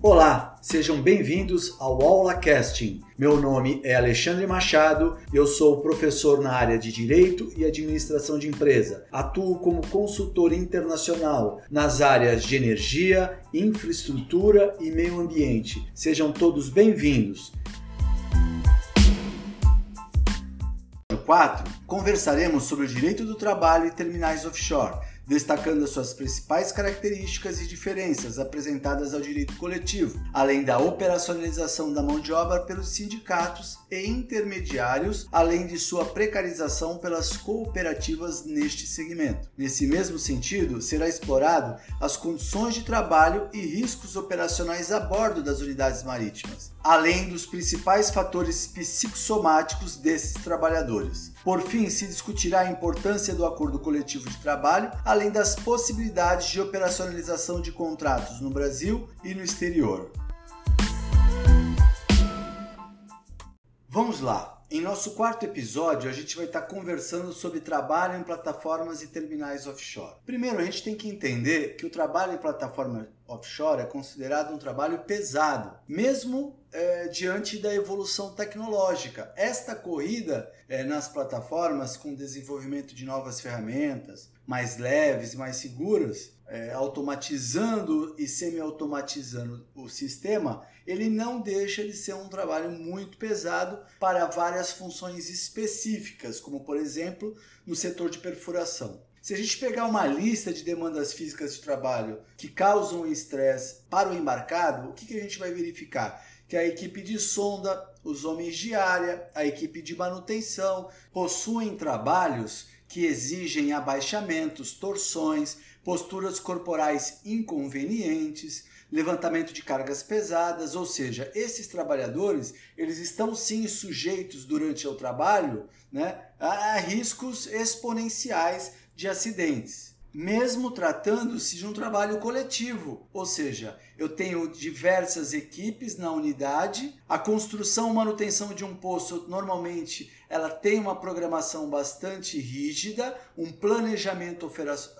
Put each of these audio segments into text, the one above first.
Olá, sejam bem-vindos ao Aula Casting. Meu nome é Alexandre Machado, eu sou professor na área de Direito e Administração de Empresa. Atuo como consultor internacional nas áreas de energia, infraestrutura e meio ambiente. Sejam todos bem-vindos. 4, conversaremos sobre o direito do trabalho e terminais offshore destacando as suas principais características e diferenças apresentadas ao direito coletivo, além da operacionalização da mão de obra pelos sindicatos e intermediários, além de sua precarização pelas cooperativas neste segmento. Nesse mesmo sentido, será explorado as condições de trabalho e riscos operacionais a bordo das unidades marítimas, além dos principais fatores psicossomáticos desses trabalhadores. Por fim, se discutirá a importância do acordo coletivo de trabalho, além das possibilidades de operacionalização de contratos no Brasil e no exterior. Vamos lá! Em nosso quarto episódio, a gente vai estar conversando sobre trabalho em plataformas e terminais offshore. Primeiro, a gente tem que entender que o trabalho em plataforma offshore é considerado um trabalho pesado, mesmo é, diante da evolução tecnológica. Esta corrida é, nas plataformas, com o desenvolvimento de novas ferramentas, mais leves, mais seguras, é, automatizando e semi-automatizando o sistema, ele não deixa de ser um trabalho muito pesado para várias funções específicas, como por exemplo no setor de perfuração. Se a gente pegar uma lista de demandas físicas de trabalho que causam estresse para o embarcado, o que, que a gente vai verificar? Que a equipe de sonda, os homens de área, a equipe de manutenção possuem trabalhos que exigem abaixamentos, torções, posturas corporais inconvenientes, levantamento de cargas pesadas, ou seja, esses trabalhadores eles estão sim sujeitos durante o trabalho né, a riscos exponenciais de acidentes. Mesmo tratando-se de um trabalho coletivo, ou seja, eu tenho diversas equipes na unidade, a construção e manutenção de um poço normalmente ela tem uma programação bastante rígida, um planejamento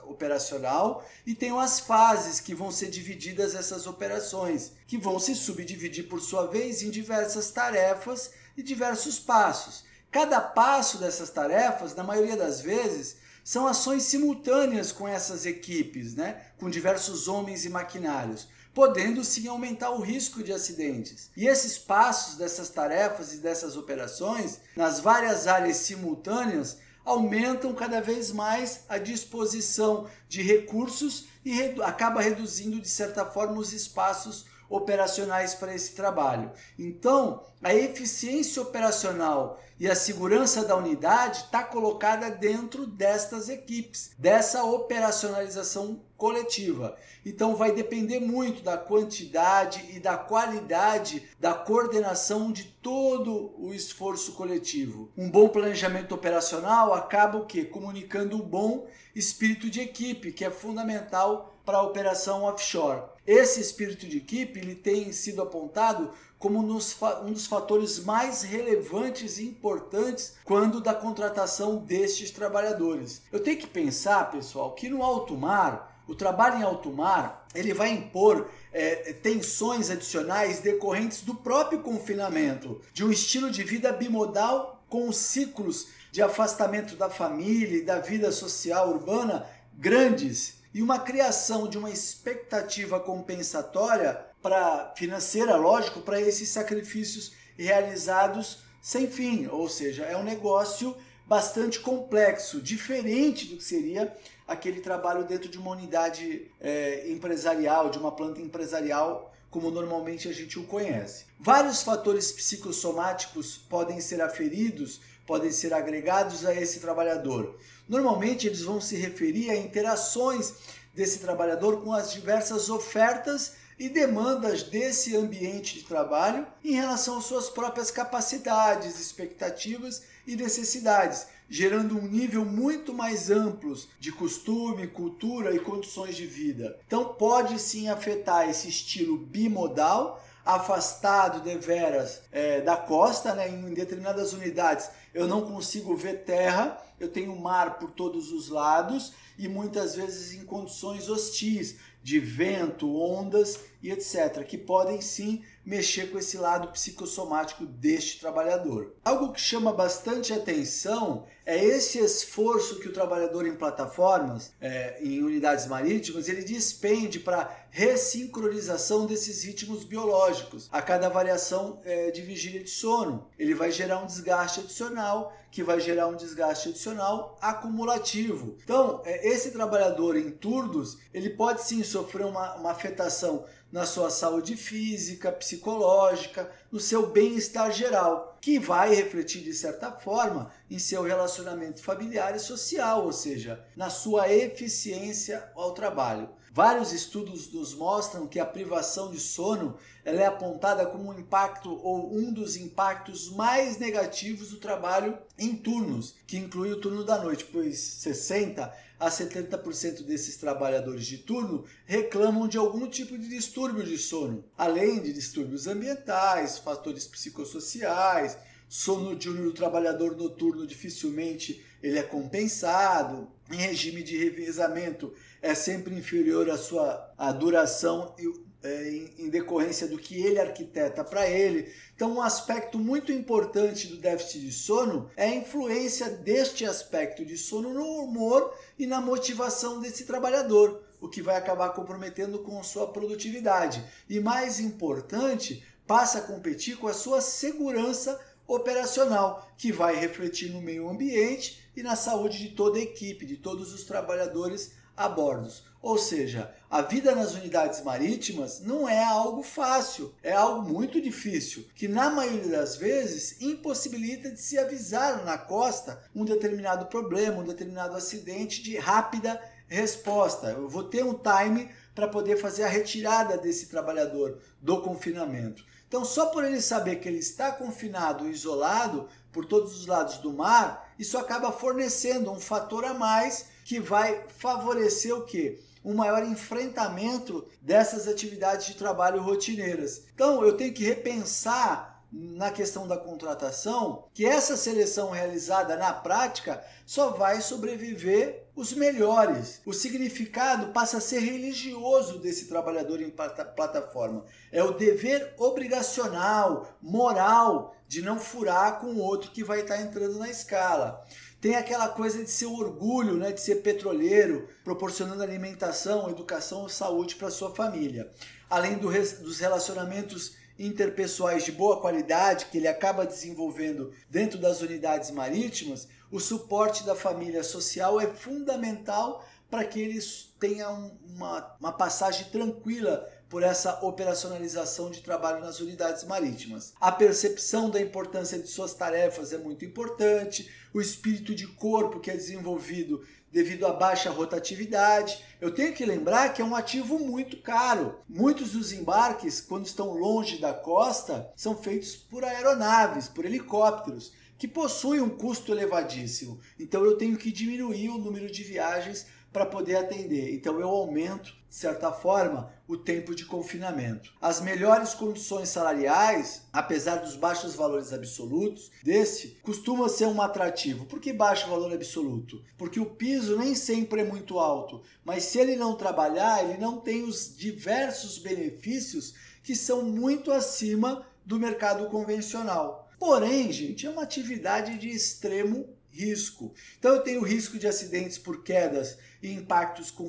operacional e tem as fases que vão ser divididas essas operações, que vão se subdividir por sua vez em diversas tarefas e diversos passos. Cada passo dessas tarefas, na maioria das vezes, são ações simultâneas com essas equipes, né? com diversos homens e maquinários, podendo sim aumentar o risco de acidentes. E esses passos dessas tarefas e dessas operações, nas várias áreas simultâneas, aumentam cada vez mais a disposição de recursos e redu acaba reduzindo, de certa forma, os espaços operacionais para esse trabalho. Então, a eficiência operacional e a segurança da unidade está colocada dentro destas equipes, dessa operacionalização coletiva. Então vai depender muito da quantidade e da qualidade da coordenação de todo o esforço coletivo. Um bom planejamento operacional acaba o que comunicando um bom espírito de equipe, que é fundamental para a operação offshore. Esse espírito de equipe ele tem sido apontado como um dos fatores mais relevantes e importantes quando da contratação destes trabalhadores. Eu tenho que pensar, pessoal, que no alto mar o trabalho em alto mar ele vai impor é, tensões adicionais decorrentes do próprio confinamento, de um estilo de vida bimodal com ciclos de afastamento da família e da vida social urbana grandes e uma criação de uma expectativa compensatória para financeira, lógico, para esses sacrifícios realizados sem fim, ou seja, é um negócio bastante complexo, diferente do que seria aquele trabalho dentro de uma unidade é, empresarial, de uma planta empresarial, como normalmente a gente o conhece. Vários fatores psicossomáticos podem ser aferidos, podem ser agregados a esse trabalhador. Normalmente eles vão se referir a interações desse trabalhador com as diversas ofertas e demandas desse ambiente de trabalho em relação às suas próprias capacidades, expectativas e necessidades, gerando um nível muito mais amplo de costume, cultura e condições de vida. Então pode sim afetar esse estilo bimodal afastado deveras é, da costa, né? em determinadas unidades eu não consigo ver terra, eu tenho mar por todos os lados e muitas vezes em condições hostis de vento, ondas e etc., que podem sim mexer com esse lado psicossomático deste trabalhador. Algo que chama bastante atenção é esse esforço que o trabalhador em plataformas, é, em unidades marítimas, ele despende para ressincronização desses ritmos biológicos a cada variação é, de vigília de sono. Ele vai gerar um desgaste adicional, que vai gerar um desgaste adicional acumulativo. Então, é, esse trabalhador em turnos, ele pode sim sofrer uma, uma afetação na sua saúde física, psicológica, no seu bem-estar geral, que vai refletir de certa forma em seu relacionamento familiar e social, ou seja, na sua eficiência ao trabalho. Vários estudos nos mostram que a privação de sono é apontada como um impacto ou um dos impactos mais negativos do trabalho em turnos, que inclui o turno da noite, pois 60 a 70% desses trabalhadores de turno reclamam de algum tipo de distúrbio de sono, além de distúrbios ambientais, fatores psicossociais, sono diurno do trabalhador noturno dificilmente ele é compensado, em regime de revezamento é sempre inferior à sua à duração é, em, decorrência do que ele arquiteta para ele. Então, um aspecto muito importante do déficit de sono é a influência deste aspecto de sono no humor e na motivação desse trabalhador, o que vai acabar comprometendo com sua produtividade. E mais importante, passa a competir com a sua segurança operacional, que vai refletir no meio ambiente e na saúde de toda a equipe, de todos os trabalhadores a bordos. Ou seja, a vida nas unidades marítimas não é algo fácil, é algo muito difícil, que na maioria das vezes impossibilita de se avisar na costa um determinado problema, um determinado acidente de rápida resposta. Eu vou ter um time para poder fazer a retirada desse trabalhador do confinamento. Então, só por ele saber que ele está confinado, isolado por todos os lados do mar, isso acaba fornecendo um fator a mais que vai favorecer o quê? Um maior enfrentamento dessas atividades de trabalho rotineiras. Então, eu tenho que repensar na questão da contratação que essa seleção realizada na prática só vai sobreviver os melhores. O significado passa a ser religioso desse trabalhador em plataforma. É o dever obrigacional, moral, de não furar com o outro que vai estar entrando na escala. Tem aquela coisa de ser orgulho, né, de ser petroleiro, proporcionando alimentação, educação saúde para sua família. Além do, dos relacionamentos interpessoais de boa qualidade que ele acaba desenvolvendo dentro das unidades marítimas, o suporte da família social é fundamental para que eles tenham uma, uma passagem tranquila por essa operacionalização de trabalho nas unidades marítimas. A percepção da importância de suas tarefas é muito importante, o espírito de corpo que é desenvolvido devido à baixa rotatividade. Eu tenho que lembrar que é um ativo muito caro. Muitos dos embarques, quando estão longe da costa, são feitos por aeronaves, por helicópteros, que possuem um custo elevadíssimo. Então eu tenho que diminuir o número de viagens para poder atender. Então eu aumento, de certa forma, o tempo de confinamento. As melhores condições salariais, apesar dos baixos valores absolutos, desse costuma ser um atrativo. Por que baixo valor absoluto? Porque o piso nem sempre é muito alto, mas se ele não trabalhar, ele não tem os diversos benefícios que são muito acima do mercado convencional. Porém, gente, é uma atividade de extremo risco. Então eu tenho risco de acidentes por quedas e impactos com,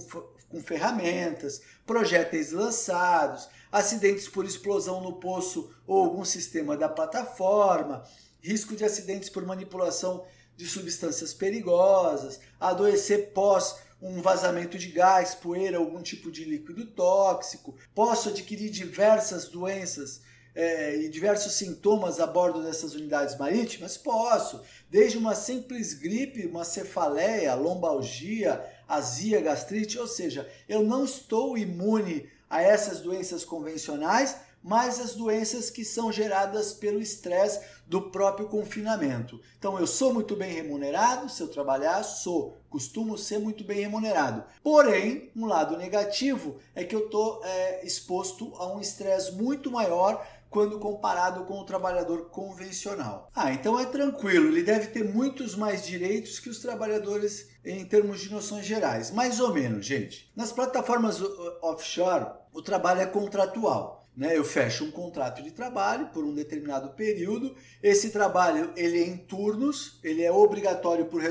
com ferramentas, projéteis lançados, acidentes por explosão no poço ou algum sistema da plataforma, risco de acidentes por manipulação de substâncias perigosas, adoecer pós um vazamento de gás, poeira, algum tipo de líquido tóxico, posso adquirir diversas doenças é, e diversos sintomas a bordo dessas unidades marítimas? Posso, desde uma simples gripe, uma cefaleia, lombalgia, azia, gastrite, ou seja, eu não estou imune a essas doenças convencionais, mais as doenças que são geradas pelo estresse do próprio confinamento. Então, eu sou muito bem remunerado, se eu trabalhar, sou, costumo ser muito bem remunerado. Porém, um lado negativo é que eu estou é, exposto a um estresse muito maior quando comparado com o trabalhador convencional. Ah, então é tranquilo, ele deve ter muitos mais direitos que os trabalhadores em termos de noções gerais. Mais ou menos, gente. Nas plataformas offshore, o trabalho é contratual. Né? Eu fecho um contrato de trabalho por um determinado período. Esse trabalho ele é em turnos, ele é obrigatório por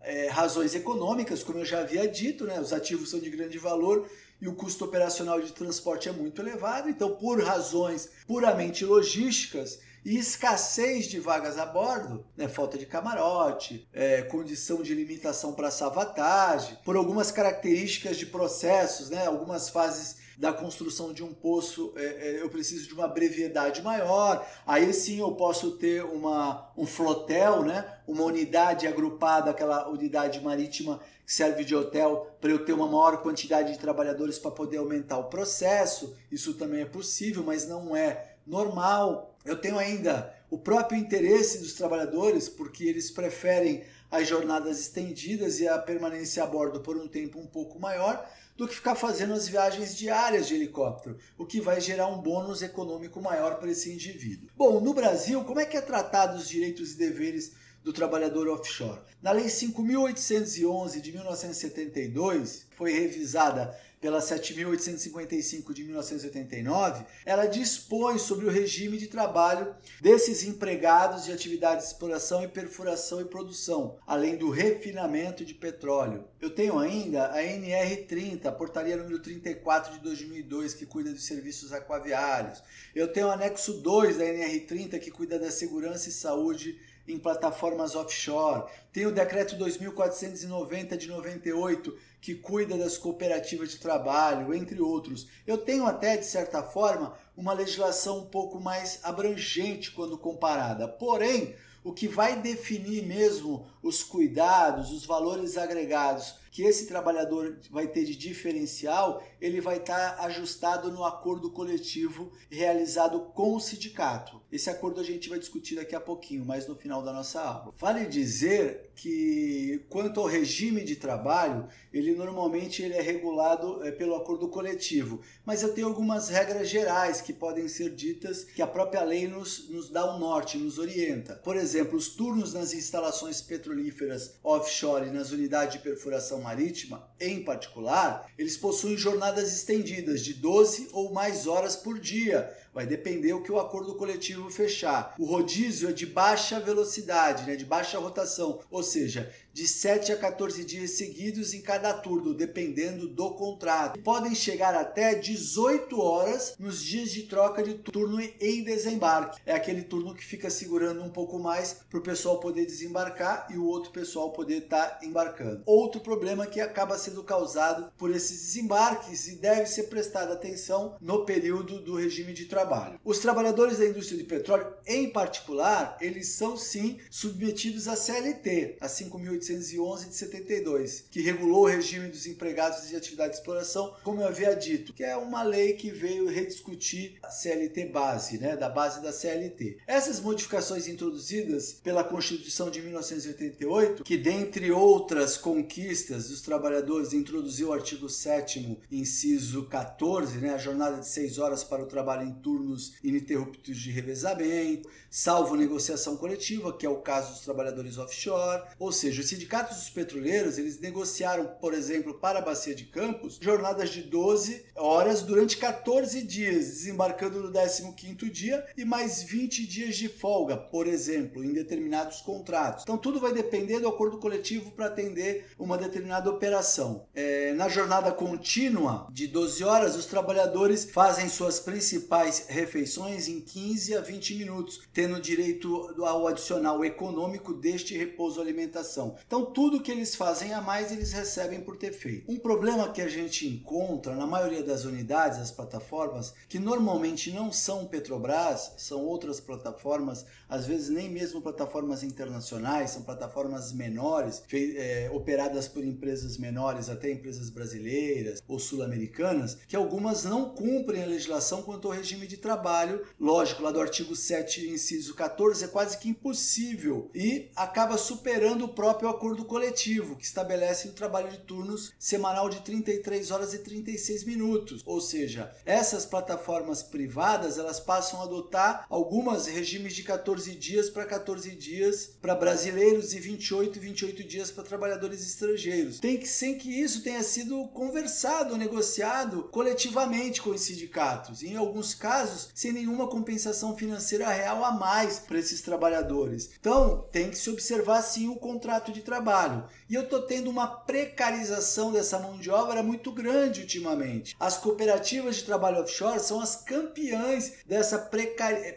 é, razões econômicas, como eu já havia dito, né? os ativos são de grande valor e o custo operacional de transporte é muito elevado. Então, por razões puramente logísticas e escassez de vagas a bordo, né, falta de camarote, é, condição de limitação para salvatagem, por algumas características de processos, né, algumas fases da construção de um poço, é, é, eu preciso de uma brevidade maior. Aí sim eu posso ter uma, um flotel, né? uma unidade agrupada, aquela unidade marítima que serve de hotel, para eu ter uma maior quantidade de trabalhadores para poder aumentar o processo. Isso também é possível, mas não é normal. Eu tenho ainda o próprio interesse dos trabalhadores, porque eles preferem as jornadas estendidas e a permanência a bordo por um tempo um pouco maior do que ficar fazendo as viagens diárias de helicóptero, o que vai gerar um bônus econômico maior para esse indivíduo. Bom, no Brasil, como é que é tratado os direitos e deveres do trabalhador offshore? Na Lei 5.811 de 1972, foi revisada pela 7.855 de 1989, ela dispõe sobre o regime de trabalho desses empregados de atividades de exploração e perfuração e produção, além do refinamento de petróleo. Eu tenho ainda a NR30, a portaria número 34 de 2002, que cuida dos serviços aquaviários. Eu tenho o anexo 2 da NR30, que cuida da segurança e saúde em plataformas offshore. Tem o decreto 2490 de 98 que cuida das cooperativas de trabalho, entre outros. Eu tenho até de certa forma uma legislação um pouco mais abrangente quando comparada. Porém, o que vai definir mesmo os cuidados, os valores agregados que esse trabalhador vai ter de diferencial, ele vai estar ajustado no acordo coletivo realizado com o sindicato. Esse acordo a gente vai discutir daqui a pouquinho, mais no final da nossa aula. Vale dizer que quanto ao regime de trabalho, ele normalmente ele é regulado é, pelo acordo coletivo, mas eu tenho algumas regras gerais que podem ser ditas que a própria lei nos, nos dá um norte, nos orienta. Por exemplo, os turnos nas instalações petrolíferas offshore nas unidades de perfuração marítima, em particular, eles possuem jornadas estendidas de 12 ou mais horas por dia. Vai depender o que o acordo coletivo fechar. O rodízio é de baixa velocidade, né, de baixa rotação, ou seja, de 7 a 14 dias seguidos em cada turno, dependendo do contrato. Podem chegar até 18 horas nos dias de troca de turno em desembarque. É aquele turno que fica segurando um pouco mais para o pessoal poder desembarcar e o outro pessoal poder estar tá embarcando. Outro problema que acaba sendo causado por esses desembarques e deve ser prestada atenção no período do regime de trabalho. Os trabalhadores da indústria de petróleo, em particular, eles são sim submetidos à CLT, a 5.800 1811 de 72, que regulou o regime dos empregados de atividade de exploração, como eu havia dito, que é uma lei que veio rediscutir a CLT base, né, da base da CLT. Essas modificações introduzidas pela Constituição de 1988, que dentre outras conquistas dos trabalhadores introduziu o artigo 7 inciso 14, né, a jornada de 6 horas para o trabalho em turnos ininterruptos de revezamento, salvo negociação coletiva, que é o caso dos trabalhadores offshore, ou seja, sindicatos dos petroleiros, eles negociaram, por exemplo, para a Bacia de Campos, jornadas de 12 horas durante 14 dias, desembarcando no 15º dia e mais 20 dias de folga, por exemplo, em determinados contratos. Então tudo vai depender do acordo coletivo para atender uma determinada operação. É, na jornada contínua de 12 horas, os trabalhadores fazem suas principais refeições em 15 a 20 minutos, tendo direito ao adicional econômico deste repouso alimentação. Então, tudo que eles fazem a mais, eles recebem por ter feito. Um problema que a gente encontra na maioria das unidades, das plataformas, que normalmente não são Petrobras, são outras plataformas, às vezes nem mesmo plataformas internacionais, são plataformas menores, é, operadas por empresas menores, até empresas brasileiras ou sul-americanas, que algumas não cumprem a legislação quanto ao regime de trabalho. Lógico, lá do artigo 7, inciso 14, é quase que impossível e acaba superando o próprio acordo coletivo, que estabelece o trabalho de turnos semanal de 33 horas e 36 minutos. Ou seja, essas plataformas privadas, elas passam a adotar algumas regimes de 14 dias para 14 dias para brasileiros e 28 e 28 dias para trabalhadores estrangeiros. Tem que sem que isso tenha sido conversado, negociado coletivamente com os sindicatos. Em alguns casos, sem nenhuma compensação financeira real a mais para esses trabalhadores. Então, tem que se observar sim o contrato de trabalho. E eu estou tendo uma precarização dessa mão de obra muito grande ultimamente. As cooperativas de trabalho offshore são as campeãs dessa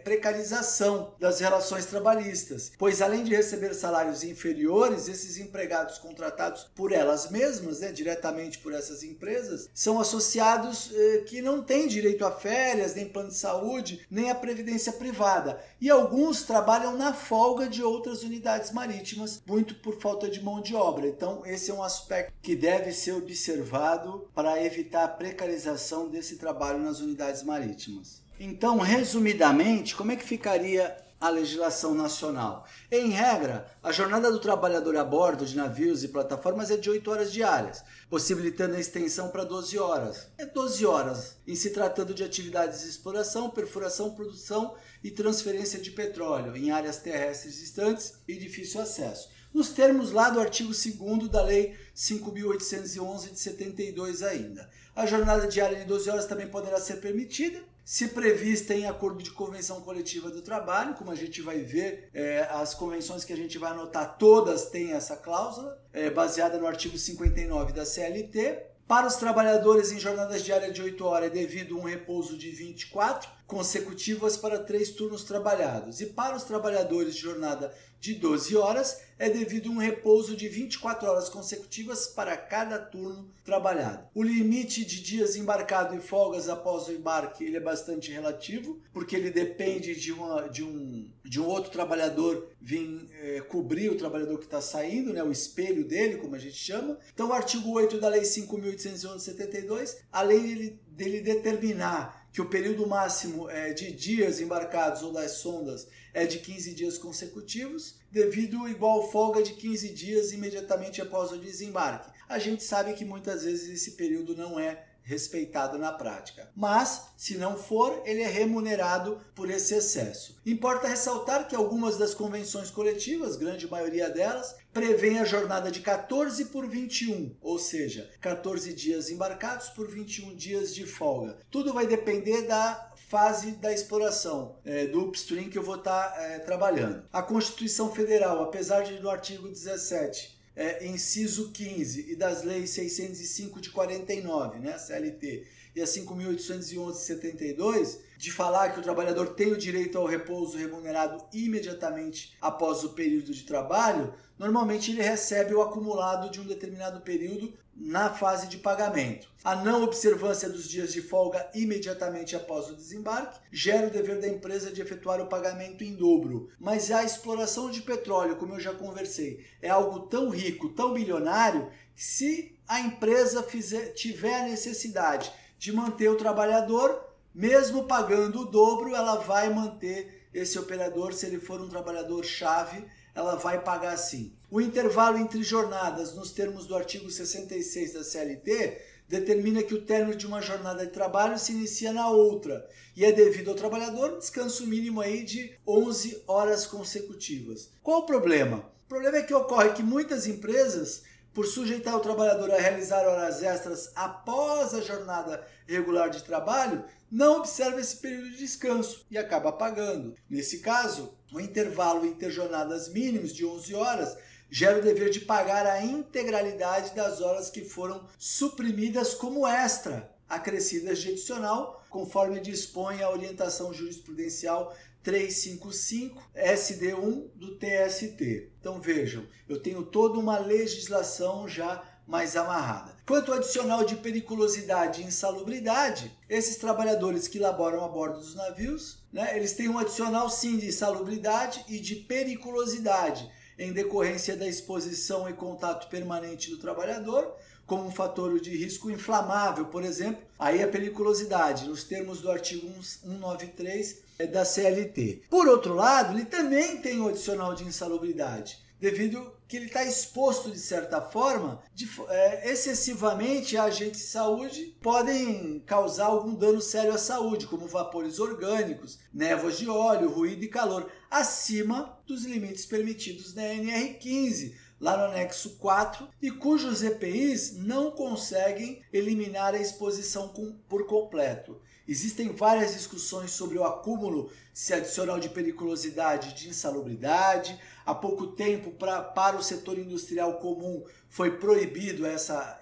precarização das relações trabalhistas, pois além de receber salários inferiores, esses empregados contratados por elas mesmas, né, diretamente por essas empresas, são associados eh, que não têm direito a férias, nem plano de saúde, nem a previdência privada. E alguns trabalham na folga de outras unidades marítimas, muito por falta de mão de obra. Então, esse é um aspecto que deve ser observado para evitar a precarização desse trabalho nas unidades marítimas. Então, resumidamente, como é que ficaria a legislação nacional. Em regra, a jornada do trabalhador a bordo de navios e plataformas é de 8 horas diárias, possibilitando a extensão para 12 horas. É 12 horas, em se tratando de atividades de exploração, perfuração, produção e transferência de petróleo em áreas terrestres distantes e difícil acesso. Nos termos lá do artigo 2 da Lei 5.811 de 72 ainda. A jornada diária de 12 horas também poderá ser permitida, se prevista em acordo de convenção coletiva do trabalho, como a gente vai ver, é, as convenções que a gente vai anotar, todas têm essa cláusula, é, baseada no artigo 59 da CLT. Para os trabalhadores em jornadas diárias de 8 horas é devido um repouso de 24 consecutivas para três turnos trabalhados. E para os trabalhadores de jornada de 12 horas é devido a um repouso de 24 horas consecutivas para cada turno trabalhado. O limite de dias embarcado e folgas após o embarque ele é bastante relativo, porque ele depende de, uma, de, um, de um outro trabalhador vir é, cobrir o trabalhador que está saindo, né, o espelho dele, como a gente chama. Então, o artigo 8 da Lei 5.811 de 72, além dele, dele determinar que o período máximo é, de dias embarcados ou das sondas é de 15 dias consecutivos, devido igual folga de 15 dias imediatamente após o desembarque. A gente sabe que muitas vezes esse período não é respeitado na prática. Mas, se não for, ele é remunerado por esse excesso. Importa ressaltar que algumas das convenções coletivas, grande maioria delas, prevêem a jornada de 14 por 21, ou seja, 14 dias embarcados por 21 dias de folga. Tudo vai depender da fase da exploração é, do upstream que eu vou estar tá, é, trabalhando. A Constituição Federal, apesar de no artigo 17 é, inciso 15 e das leis 605 de 49, né, CLT, e a 5.811 de 72, de falar que o trabalhador tem o direito ao repouso remunerado imediatamente após o período de trabalho, normalmente ele recebe o acumulado de um determinado período na fase de pagamento. A não observância dos dias de folga imediatamente após o desembarque gera o dever da empresa de efetuar o pagamento em dobro. Mas a exploração de petróleo, como eu já conversei, é algo tão rico, tão bilionário, que se a empresa fizer, tiver a necessidade de manter o trabalhador, mesmo pagando o dobro, ela vai manter esse operador se ele for um trabalhador chave ela vai pagar sim. O intervalo entre jornadas, nos termos do artigo 66 da CLT, determina que o término de uma jornada de trabalho se inicia na outra e é devido ao trabalhador descanso mínimo aí de 11 horas consecutivas. Qual o problema? O problema é que ocorre que muitas empresas, por sujeitar o trabalhador a realizar horas extras após a jornada regular de trabalho, não observa esse período de descanso e acaba pagando. Nesse caso, o intervalo interjornadas mínimos de 11 horas gera o dever de pagar a integralidade das horas que foram suprimidas como extra, acrescidas de adicional, conforme dispõe a orientação jurisprudencial 355 SD1 do TST. Então vejam, eu tenho toda uma legislação já mais amarrada. Quanto ao adicional de periculosidade e insalubridade, esses trabalhadores que laboram a bordo dos navios, né, eles têm um adicional sim de insalubridade e de periculosidade. em decorrência da exposição e contato permanente do trabalhador, como um fator de risco inflamável, por exemplo, aí a periculosidade, nos termos do artigo 193 é, da CLT. Por outro lado, ele também tem o adicional de insalubridade, devido que ele está exposto de certa forma, de, é, excessivamente a agentes de saúde podem causar algum dano sério à saúde, como vapores orgânicos, névoas de óleo, ruído e calor, acima dos limites permitidos na NR15, lá no anexo 4, e cujos EPIs não conseguem eliminar a exposição com, por completo. Existem várias discussões sobre o acúmulo se adicional de periculosidade de insalubridade. Há pouco tempo, pra, para o setor industrial comum, foi proibido essa,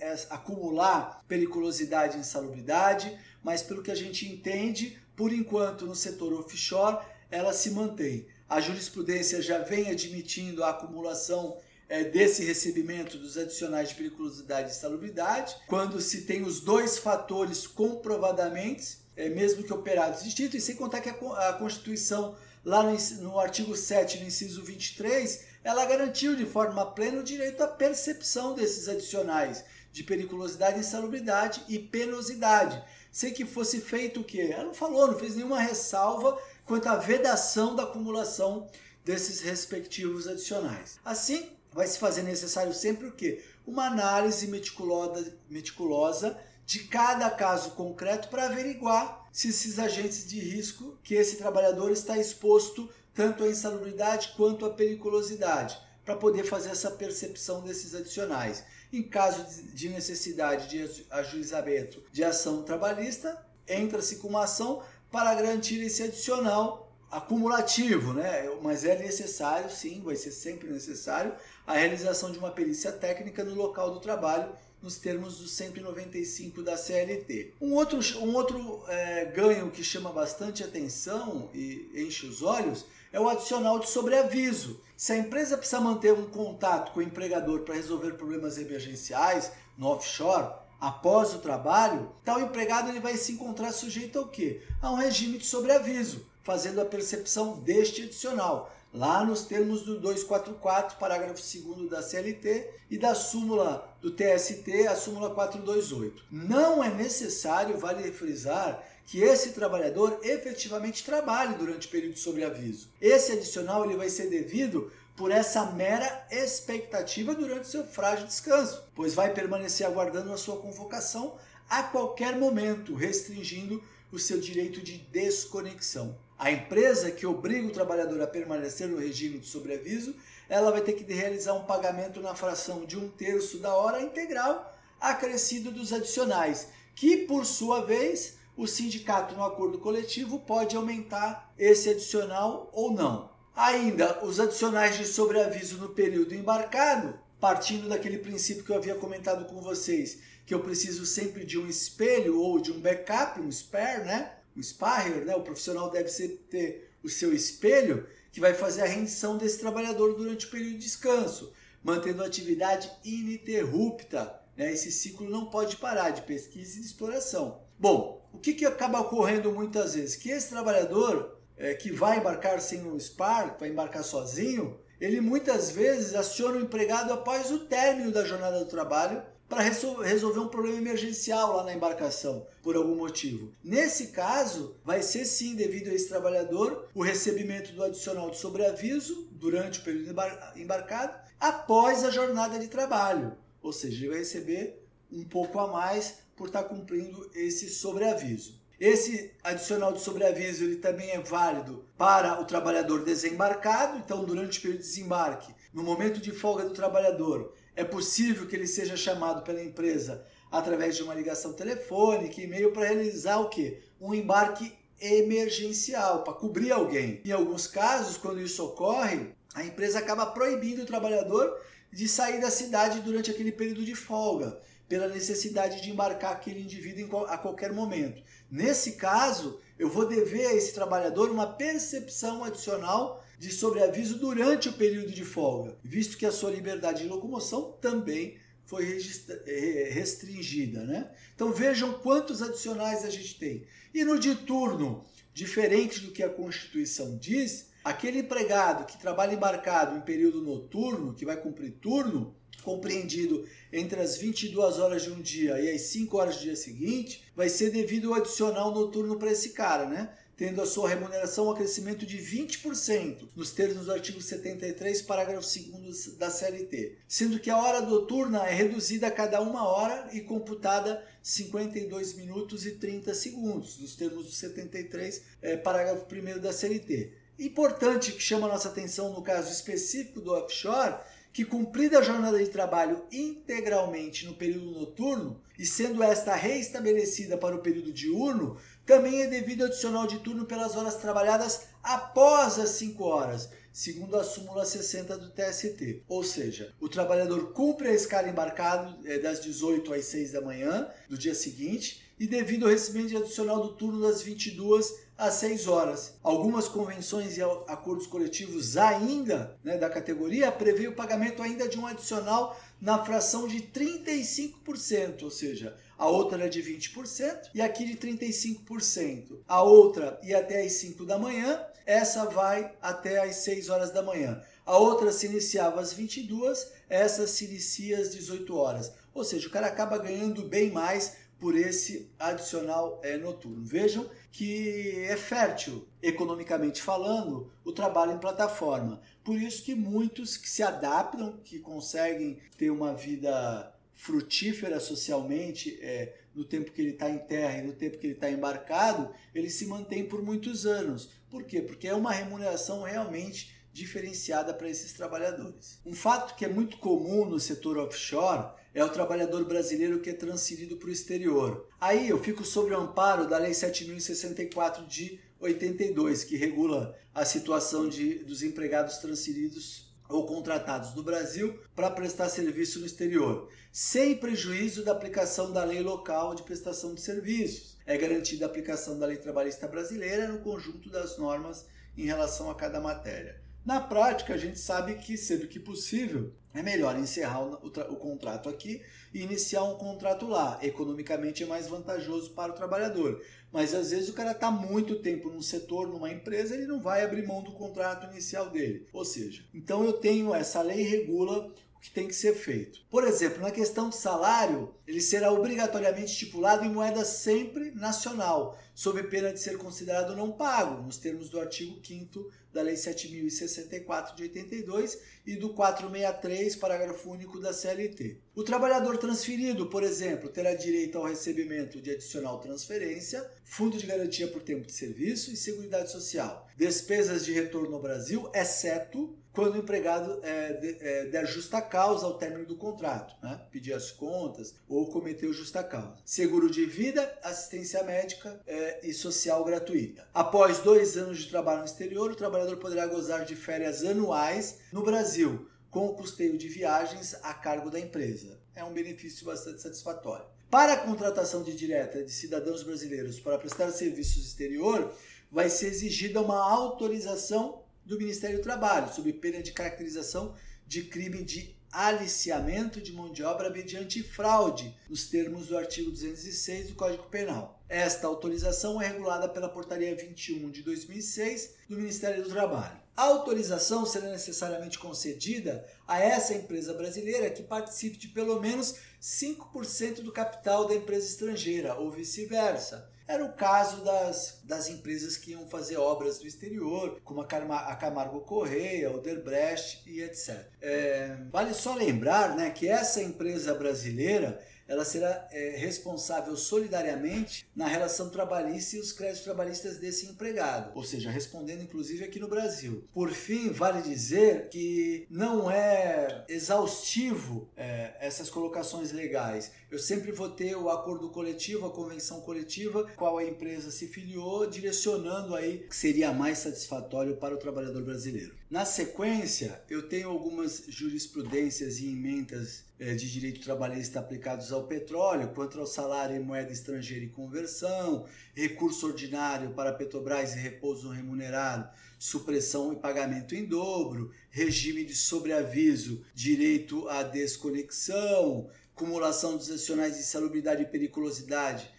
essa acumular periculosidade e insalubridade, mas pelo que a gente entende, por enquanto no setor offshore, ela se mantém. A jurisprudência já vem admitindo a acumulação é, desse recebimento dos adicionais de periculosidade e salubridade, quando se tem os dois fatores comprovadamente, é, mesmo que operados distintos, e sem contar que a, Constituição, lá no, no artigo 7, no inciso 23, ela garantiu de forma plena o direito à percepção desses adicionais de periculosidade, insalubridade e penosidade, sem que fosse feito o quê? Ela não falou, não fez nenhuma ressalva quanto à vedação da acumulação desses respectivos adicionais. Assim, vai se fazer necessário sempre o quê? Uma análise meticulosa, de cada caso concreto para averiguar se esses agentes de risco que esse trabalhador está exposto tanto à insalubridade quanto à periculosidade, para poder fazer essa percepção desses adicionais. Em caso de necessidade de ajuizamento de ação trabalhista, entra-se com uma ação para garantir esse adicional acumulativo, né? Mas é necessário, sim, vai ser sempre necessário a realização de uma perícia técnica no local do trabalho nos termos do 195 da CLT. Um outro, um outro é, ganho que chama bastante atenção e enche os olhos é o adicional de sobreaviso. Se a empresa precisa manter um contato com o empregador para resolver problemas emergenciais no offshore, após o trabalho, tal empregado ele vai se encontrar sujeito ao quê? A um regime de sobreaviso, fazendo a percepção deste adicional, lá nos termos do 244, parágrafo 2 da CLT e da súmula do TST, a súmula 428. Não é necessário, vale frisar, que esse trabalhador efetivamente trabalhe durante o período de sobreaviso. Esse adicional ele vai ser devido por essa mera expectativa durante seu frágil descanso, pois vai permanecer aguardando a sua convocação a qualquer momento, restringindo o seu direito de desconexão. A empresa que obriga o trabalhador a permanecer no regime de sobreaviso, ela vai ter que realizar um pagamento na fração de um terço da hora integral acrescido dos adicionais, que por sua vez o sindicato no acordo coletivo pode aumentar esse adicional ou não. Ainda os adicionais de sobreaviso no período embarcado, partindo daquele princípio que eu havia comentado com vocês, que eu preciso sempre de um espelho ou de um backup, um spare, né? o sparrer, né, o profissional deve ter o seu espelho que vai fazer a rendição desse trabalhador durante o período de descanso, mantendo a atividade ininterrupta. Né? Esse ciclo não pode parar de pesquisa e de exploração. Bom, o que, que acaba ocorrendo muitas vezes? Que esse trabalhador é, que vai embarcar sem um SPAR, vai embarcar sozinho, ele muitas vezes aciona o empregado após o término da jornada do trabalho para resolver um problema emergencial lá na embarcação, por algum motivo. Nesse caso, vai ser sim, devido a esse trabalhador, o recebimento do adicional de sobreaviso durante o período embarcado, após a jornada de trabalho. Ou seja, ele vai receber um pouco a mais por estar cumprindo esse sobreaviso. Esse adicional de sobreaviso ele também é válido para o trabalhador desembarcado, então durante o período de desembarque, no momento de folga do trabalhador, é possível que ele seja chamado pela empresa através de uma ligação telefônica, e-mail para realizar o quê? Um embarque emergencial, para cobrir alguém. Em alguns casos, quando isso ocorre, a empresa acaba proibindo o trabalhador de sair da cidade durante aquele período de folga, pela necessidade de embarcar aquele indivíduo a qualquer momento. Nesse caso, eu vou dever a esse trabalhador uma percepção adicional de sobreaviso durante o período de folga, visto que a sua liberdade de locomoção também foi eh, restringida. Né? Então vejam quantos adicionais a gente tem. E no diturno, diferente do que a Constituição diz, Aquele empregado que trabalha embarcado em período noturno, que vai cumprir turno, compreendido entre as 22 horas de um dia e as 5 horas do dia seguinte, vai ser devido ao adicional noturno para esse cara, né? Tendo a sua remuneração um acrescimento de 20% nos termos do artigo 73, parágrafo 2 da CLT, sendo que a hora noturna é reduzida a cada uma hora e computada 52 minutos e 30 segundos, nos termos do 73, é, parágrafo 1 da CLT. Importante que chama nossa atenção no caso específico do offshore que cumprida a jornada de trabalho integralmente no período noturno e sendo esta reestabelecida para o período diurno, também é devido adicional de turno pelas horas trabalhadas após as 5 horas, segundo a súmula 60 do TST. Ou seja, o trabalhador cumpre a escala embarcado é, das 18 às 6 da manhã do dia seguinte e devido ao recebimento adicional do turno das 22 às 6 horas. Algumas convenções e acordos coletivos ainda né, da categoria prevê o pagamento ainda de um adicional na fração de 35%, ou seja, a outra era de 20% e aqui de 35%. A outra ia até às 5 da manhã, essa vai até às 6 horas da manhã. A outra se iniciava às 22, essa se inicia às 18 horas. Ou seja, o cara acaba ganhando bem mais por esse adicional é, noturno. Vejam que é fértil, economicamente falando, o trabalho em plataforma. Por isso que muitos que se adaptam, que conseguem ter uma vida frutífera socialmente é, no tempo que ele está em terra e no tempo que ele está embarcado, ele se mantém por muitos anos. Por quê? Porque é uma remuneração realmente diferenciada para esses trabalhadores. Um fato que é muito comum no setor offshore é o trabalhador brasileiro que é transferido para o exterior. Aí eu fico sob o amparo da Lei 7.064 de 82, que regula a situação de, dos empregados transferidos ou contratados do Brasil para prestar serviço no exterior, sem prejuízo da aplicação da lei local de prestação de serviços. É garantida a aplicação da lei trabalhista brasileira no conjunto das normas em relação a cada matéria. Na prática, a gente sabe que, sendo que possível, é melhor encerrar o, o, contrato aqui e iniciar um contrato lá. Economicamente é mais vantajoso para o trabalhador. Mas às vezes o cara está muito tempo num setor, numa empresa, ele não vai abrir mão do contrato inicial dele. Ou seja, então eu tenho essa lei regula que tem que ser feito. Por exemplo, na questão de salário, ele será obrigatoriamente estipulado em moeda sempre nacional, sob pena de ser considerado não pago, nos termos do artigo 5 da Lei 7.064 de 82 e do 463, parágrafo único da CLT. O trabalhador transferido, por exemplo, terá direito ao recebimento de adicional transferência, fundo de garantia por tempo de serviço e seguridade social, despesas de retorno ao Brasil, exceto quando o empregado é, é, der justa causa ao término do contrato, né? pedir as contas ou cometeu justa causa. Seguro de vida, assistência médica é, e social gratuita. Após dois anos de trabalho no exterior, o trabalhador poderá gozar de férias anuais no Brasil, com o custeio de viagens a cargo da empresa. É um benefício bastante satisfatório. Para a contratação de direta de cidadãos brasileiros para prestar serviços exterior, vai ser exigida uma autorização do Ministério do Trabalho, sob pena de caracterização de crime de aliciamento de mão de obra mediante fraude, nos termos do artigo 206 do Código Penal. Esta autorização é regulada pela Portaria 21 de 2006 do Ministério do Trabalho. A autorização será necessariamente concedida a essa empresa brasileira que participe de pelo menos 5% do capital da empresa estrangeira, ou vice-versa, era o caso das, das empresas que iam fazer obras no exterior, como a, a Camargo Correia, o Odebrecht e etc. É, vale só lembrar né, que essa empresa brasileira ela será é, responsável solidariamente na relação trabalhista e os créditos trabalhistas desse empregado, ou seja, respondendo inclusive aqui no Brasil. Por fim, vale dizer que não é exaustivo é, essas colocações legais. Eu sempre vou ter o acordo coletivo, a convenção coletiva, qual a empresa se filiou, direcionando aí que seria mais satisfatório para o trabalhador brasileiro. Na sequência, eu tenho algumas jurisprudências e emendas é, de direito trabalhista aplicados ao petróleo, quanto ao salário em moeda estrangeira e conversão, recurso ordinário para Petrobras e repouso remunerado, supressão e pagamento em dobro, regime de sobreaviso, direito à desconexão, cumulação dos adicionais de insalubridade e periculosidade,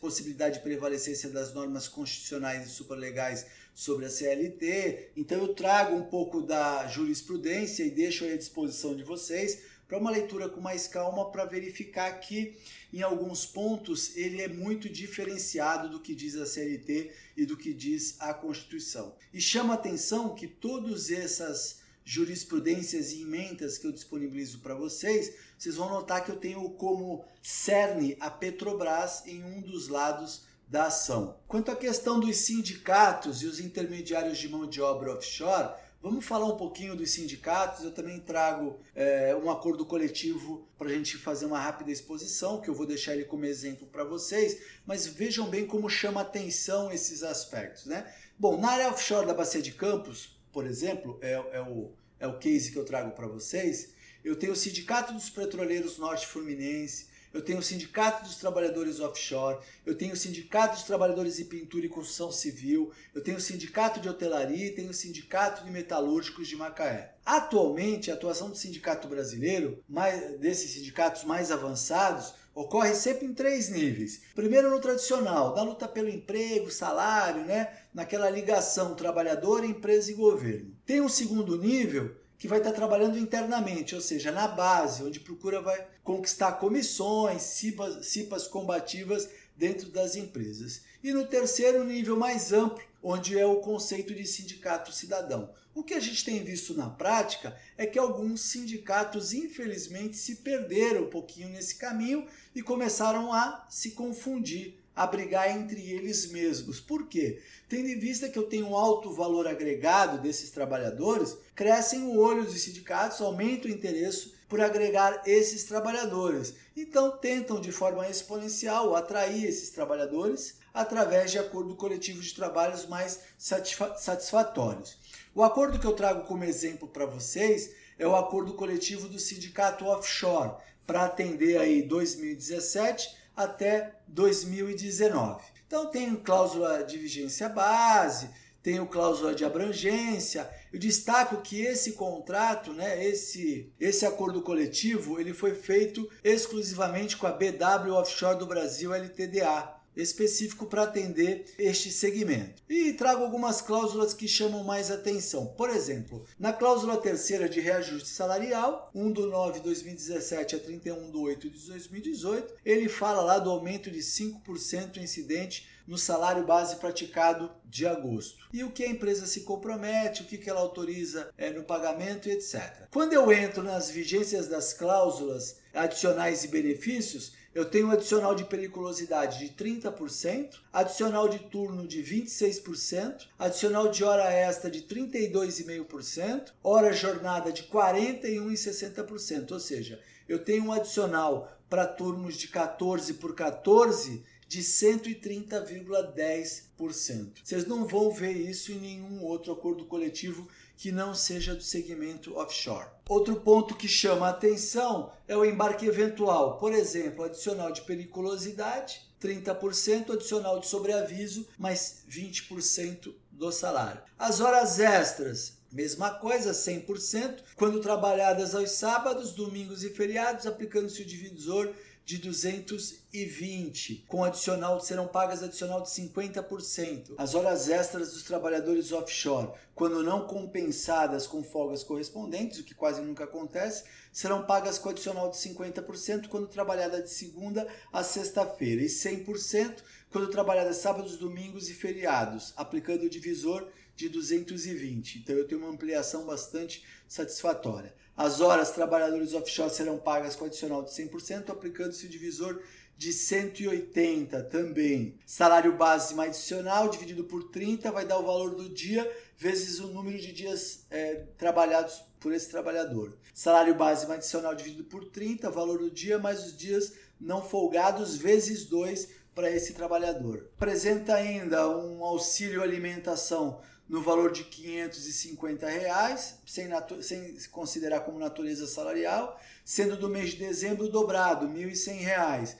possibilidade de prevalecência das normas constitucionais e supralegais sobre a CLT. Então eu trago um pouco da jurisprudência e deixo à disposição de vocês para uma leitura com mais calma para verificar que em alguns pontos ele é muito diferenciado do que diz a CLT e do que diz a Constituição. E chama atenção que todas essas jurisprudências e emendas que eu disponibilizo para vocês, vocês vão notar que eu tenho como cerne a Petrobras em um dos lados da ação. Quanto à questão dos sindicatos e os intermediários de mão de obra offshore, vamos falar um pouquinho dos sindicatos. Eu também trago é, um acordo coletivo para a gente fazer uma rápida exposição, que eu vou deixar ele como exemplo para vocês, mas vejam bem como chama atenção esses aspectos. Né? Bom, na área offshore da Bacia de Campos, por exemplo, é, é, o, é o case que eu trago para vocês, eu tenho o Sindicato dos Petroleiros Norte Fluminense, eu tenho o Sindicato dos Trabalhadores Offshore, eu tenho o Sindicato dos Trabalhadores de Pintura e Construção Civil, eu tenho o Sindicato de Hotelaria e tenho o Sindicato de Metalúrgicos de Macaé. Atualmente, a atuação do sindicato brasileiro, mais, desses sindicatos mais avançados, ocorre sempre em três níveis. Primeiro no tradicional, da luta pelo emprego, salário, né? naquela ligação trabalhador, empresa e governo. Tem um segundo nível que vai estar trabalhando internamente, ou seja, na base, onde procura vai conquistar comissões, cipas, cipas combativas dentro das empresas. E no terceiro nível mais amplo, onde é o conceito de sindicato cidadão. O que a gente tem visto na prática é que alguns sindicatos, infelizmente, se perderam um pouquinho nesse caminho e começaram a se confundir a brigar entre eles mesmos. Por quê? Tendo em vista que eu tenho um alto valor agregado desses trabalhadores, crescem o olho dos sindicatos, aumenta o interesse por agregar esses trabalhadores. Então tentam de forma exponencial atrair esses trabalhadores através de acordo coletivo de trabalhos mais satisfatórios. O acordo que eu trago como exemplo para vocês é o acordo coletivo do sindicato offshore para atender aí 2017 até 2019. Então tem cláusula de vigência base, tem cláusula de abrangência. Eu destaco que esse contrato, né, esse, esse acordo coletivo, ele foi feito exclusivamente com a BW Offshore do Brasil LTDA específico para atender este segmento. E trago algumas cláusulas que chamam mais atenção. Por exemplo, na cláusula terceira de reajuste salarial, 1 do 9 de 2017 a 31 do 8 de 2018, ele fala lá do aumento de 5% incidente no salário base praticado de agosto. E o que a empresa se compromete, o que ela autoriza é, no pagamento e etc. Quando eu entro nas vigências das cláusulas adicionais e benefícios, eu tenho um adicional de periculosidade de 30%, adicional de turno de 26%, adicional de hora extra de 32,5%, hora jornada de 41,60%. Ou seja, eu tenho um adicional para turnos de 14 por 14 de 130,10%. Vocês não vão ver isso em nenhum outro acordo coletivo que não seja do segmento offshore. Outro ponto que chama a atenção é o embarque eventual, por exemplo, adicional de periculosidade, 30%, adicional de sobreaviso, mais 20% do salário. As horas extras, mesma coisa, 100%, quando trabalhadas aos sábados, domingos e feriados, aplicando-se o divisor de 220, com adicional serão pagas adicional de 50%. As horas extras dos trabalhadores offshore, quando não compensadas com folgas correspondentes, o que quase nunca acontece, serão pagas com adicional de 50% quando trabalhada de segunda a sexta-feira e 100% quando trabalhada sábados, domingos e feriados, aplicando o divisor de 220. Então eu tenho uma ampliação bastante satisfatória. As horas trabalhadores offshore serão pagas com adicional de 100%, aplicando-se o divisor de 180 também. Salário base mais adicional dividido por 30 vai dar o valor do dia vezes o número de dias é, trabalhados por esse trabalhador. Salário base mais adicional dividido por 30, valor do dia mais os dias não folgados vezes 2 para esse trabalhador. Apresenta ainda um auxílio alimentação no valor de 550 reais, sem, sem considerar como natureza salarial, sendo do mês de dezembro dobrado, R$ 1.100.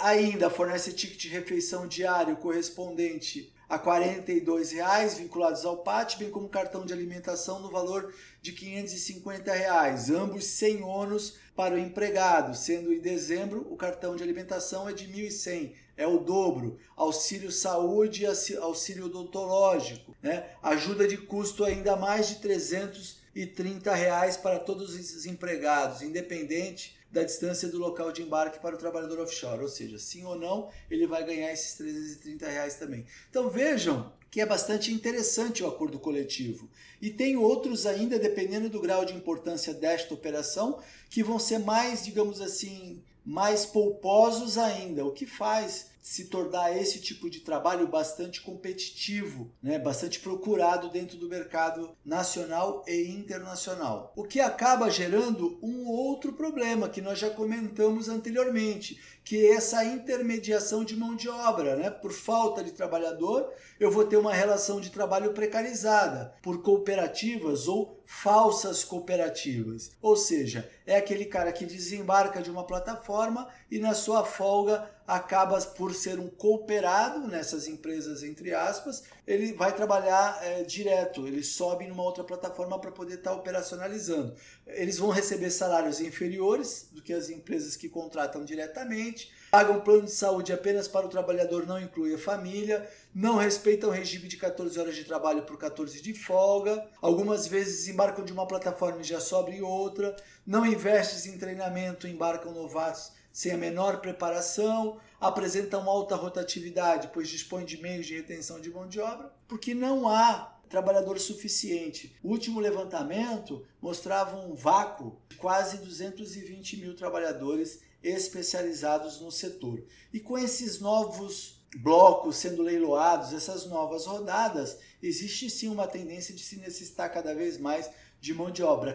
Ainda fornece ticket de refeição diário correspondente a 42 reais, vinculados ao PAT, bem como cartão de alimentação no valor de 550 reais, ambos sem ônus para o empregado, sendo em dezembro o cartão de alimentação é de 1.100, é o dobro. Auxílio saúde e auxílio odontológico, né? ajuda de custo ainda mais de 330 reais para todos os empregados, independente da distância do local de embarque para o trabalhador offshore, ou seja, sim ou não, ele vai ganhar esses 330 reais também. Então vejam que é bastante interessante o acordo coletivo. E tem outros ainda, dependendo do grau de importância desta operação, que vão ser mais, digamos assim, mais polposos ainda, o que faz se tornar esse tipo de trabalho bastante competitivo, né? bastante procurado dentro do mercado nacional e internacional. O que acaba gerando um outro problema que nós já comentamos anteriormente, que é essa intermediação de mão de obra, né? Por falta de trabalhador, eu vou ter uma relação de trabalho precarizada por cooperativas ou falsas cooperativas. Ou seja, é aquele cara que desembarca de uma plataforma e na sua folga acaba por ser um cooperado nessas empresas, entre aspas, ele vai trabalhar é, direto, ele sobe numa outra plataforma para poder estar tá operacionalizando. Eles vão receber salários inferiores do que as empresas que contratam diretamente, pagam plano de saúde apenas para o trabalhador, não inclui a família, não respeitam o regime de 14 horas de trabalho por 14 de folga, algumas vezes embarcam de uma plataforma e já sobe outra, não investem em treinamento, embarcam novatos sem a menor preparação, apresentam alta rotatividade, pois dispõem de meios de retenção de mão de obra, porque não há trabalhador suficiente. O último levantamento mostrava um vácuo de quase 220 mil trabalhadores especializados no setor. E com esses novos blocos sendo leiloados, essas novas rodadas, existe sim uma tendência de se necessitar cada vez mais de mão de obra,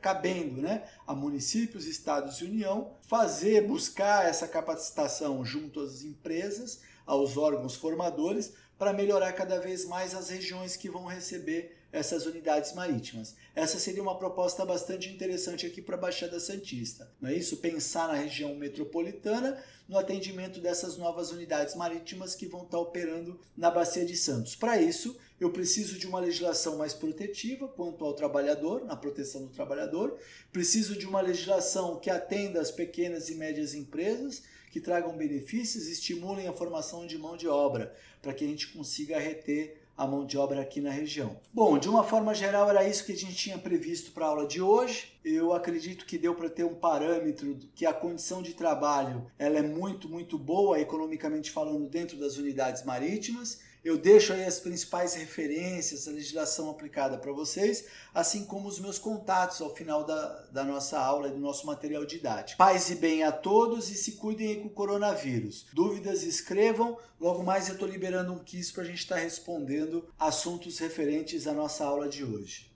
cabendo né, a municípios, estados e União fazer, buscar essa capacitação junto às empresas, aos órgãos formadores, para melhorar cada vez mais as regiões que vão receber essas unidades marítimas. Essa seria uma proposta bastante interessante aqui para a Baixada Santista. Não é isso? Pensar na região metropolitana no atendimento dessas novas unidades marítimas que vão estar operando na Bacia de Santos. Para isso, eu preciso de uma legislação mais protetiva quanto ao trabalhador, na proteção do trabalhador, preciso de uma legislação que atenda às pequenas e médias empresas, que tragam benefícios e estimulem a formação de mão de obra, para que a gente consiga reter a mão de obra aqui na região. Bom, de uma forma geral era isso que a gente tinha previsto para a aula de hoje. Eu acredito que deu para ter um parâmetro que a condição de trabalho ela é muito, muito boa, economicamente falando, dentro das unidades marítimas eu deixo aí as principais referências, a legislação aplicada para vocês, assim como os meus contatos ao final da, da nossa aula e do nosso material didático. Paz e bem a todos e se cuidem com o coronavírus. Dúvidas escrevam, logo mais eu estou liberando um quiz para a gente estar tá respondendo assuntos referentes à nossa aula de hoje.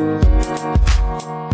Música